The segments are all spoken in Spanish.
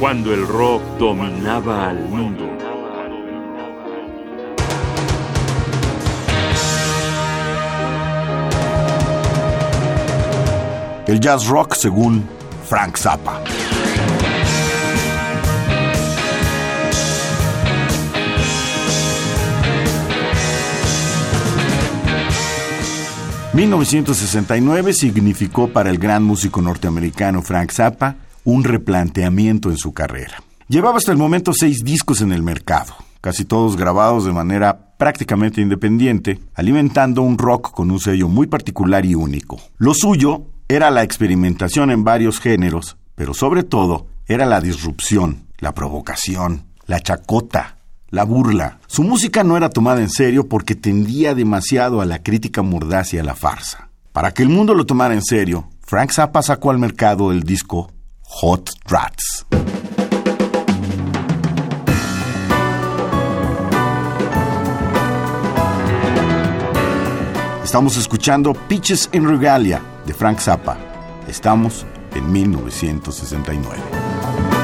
cuando el rock dominaba al mundo. El jazz rock según Frank Zappa. ...1969 significó para el gran músico norteamericano Frank Zappa... ...un replanteamiento en su carrera. Llevaba hasta el momento seis discos en el mercado... ...casi todos grabados de manera prácticamente independiente... ...alimentando un rock con un sello muy particular y único. Lo suyo era la experimentación en varios géneros... ...pero sobre todo era la disrupción, la provocación, la chacota, la burla. Su música no era tomada en serio porque tendía demasiado a la crítica mordaz y a la farsa. Para que el mundo lo tomara en serio, Frank Zappa sacó al mercado el disco Hot Rats. Estamos escuchando Pitches in Regalia de Frank Zappa. Estamos en 1969.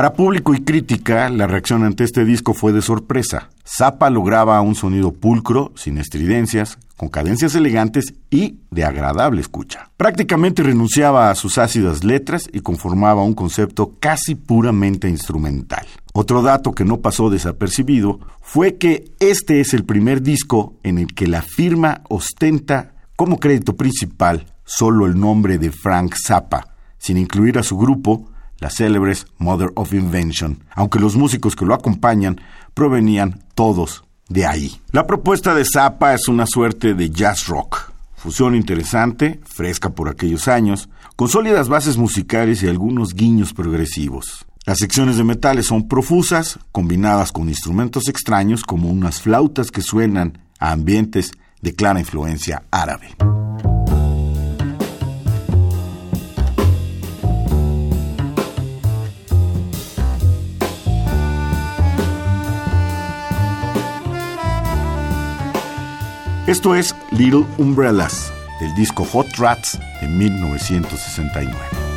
Para público y crítica, la reacción ante este disco fue de sorpresa. Zappa lograba un sonido pulcro, sin estridencias, con cadencias elegantes y de agradable escucha. Prácticamente renunciaba a sus ácidas letras y conformaba un concepto casi puramente instrumental. Otro dato que no pasó desapercibido fue que este es el primer disco en el que la firma ostenta como crédito principal solo el nombre de Frank Zappa, sin incluir a su grupo las célebres Mother of Invention, aunque los músicos que lo acompañan provenían todos de ahí. La propuesta de Zappa es una suerte de jazz rock, fusión interesante, fresca por aquellos años, con sólidas bases musicales y algunos guiños progresivos. Las secciones de metales son profusas, combinadas con instrumentos extraños como unas flautas que suenan a ambientes de clara influencia árabe. Esto es Little Umbrellas, del disco Hot Rats de 1969.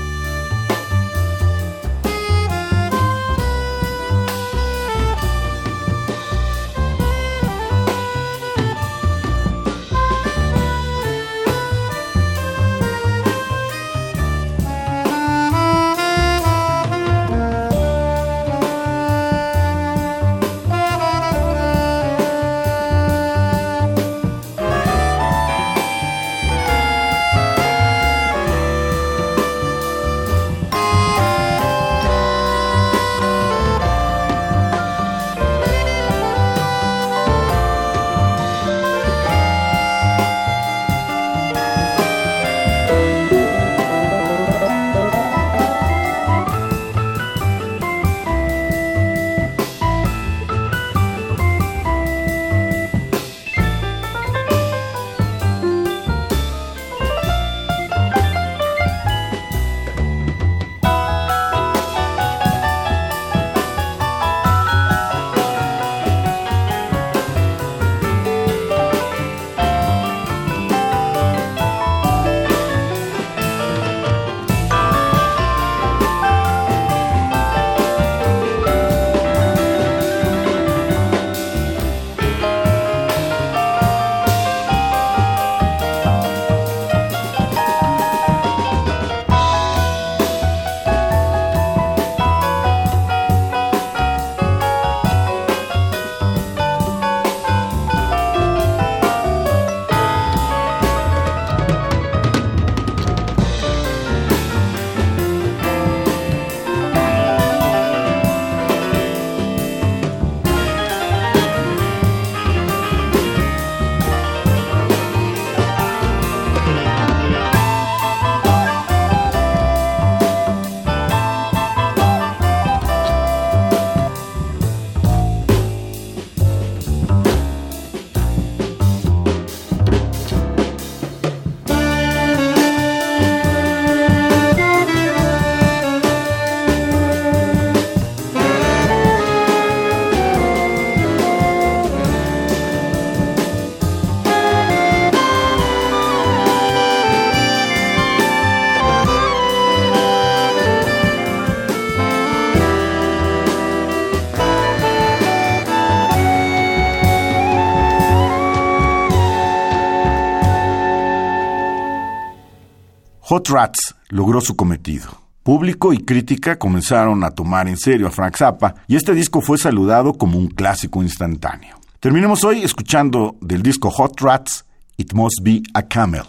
Hot Rats logró su cometido. Público y crítica comenzaron a tomar en serio a Frank Zappa y este disco fue saludado como un clásico instantáneo. Terminemos hoy escuchando del disco Hot Rats It Must Be a Camel.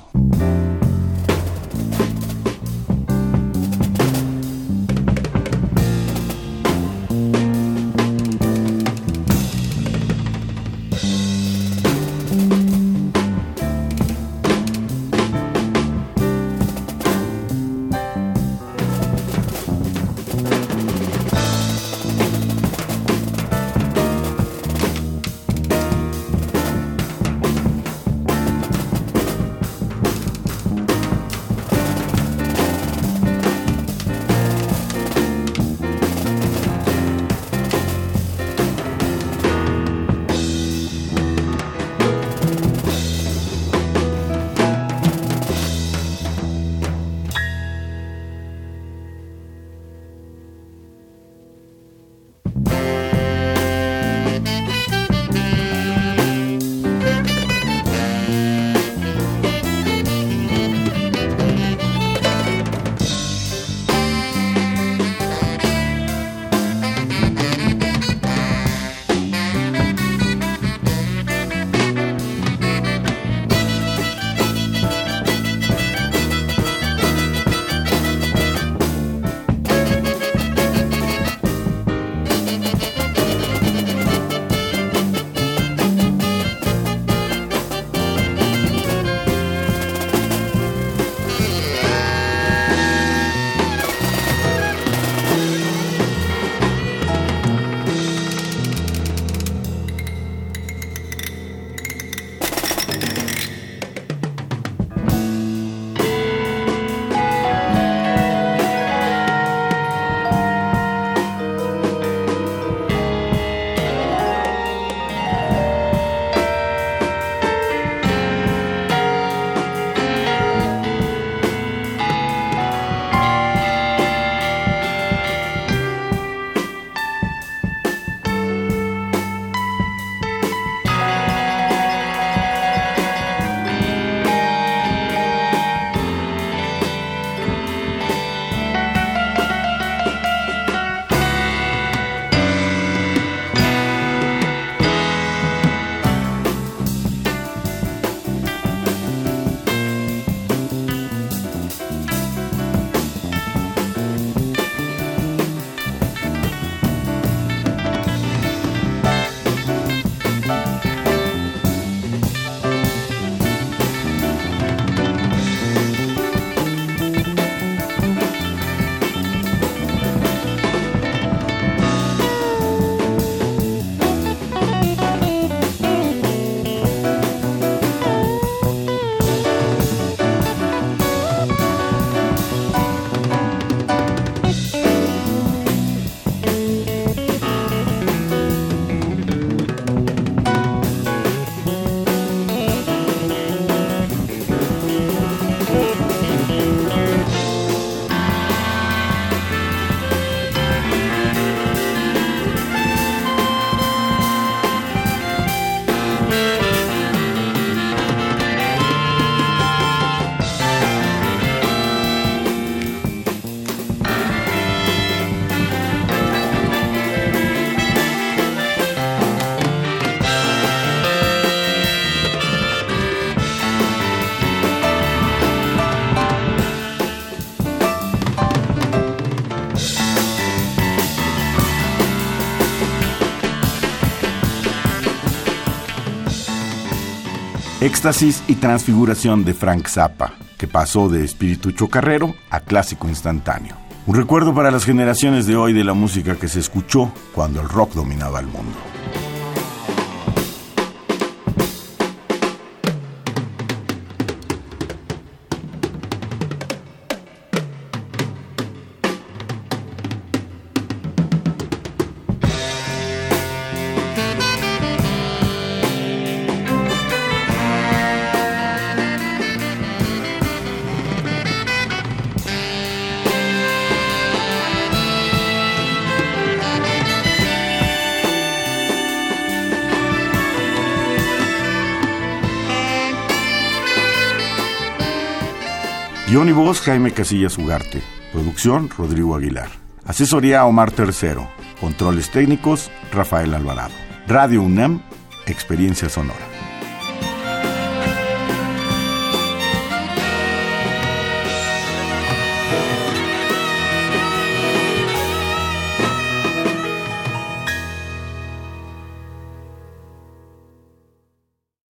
Éxtasis y transfiguración de Frank Zappa, que pasó de espíritu chocarrero a clásico instantáneo. Un recuerdo para las generaciones de hoy de la música que se escuchó cuando el rock dominaba el mundo. Guión y voz Jaime Casillas Ugarte. Producción Rodrigo Aguilar. Asesoría Omar Tercero. Controles técnicos Rafael Alvarado. Radio UNAM, Experiencia Sonora.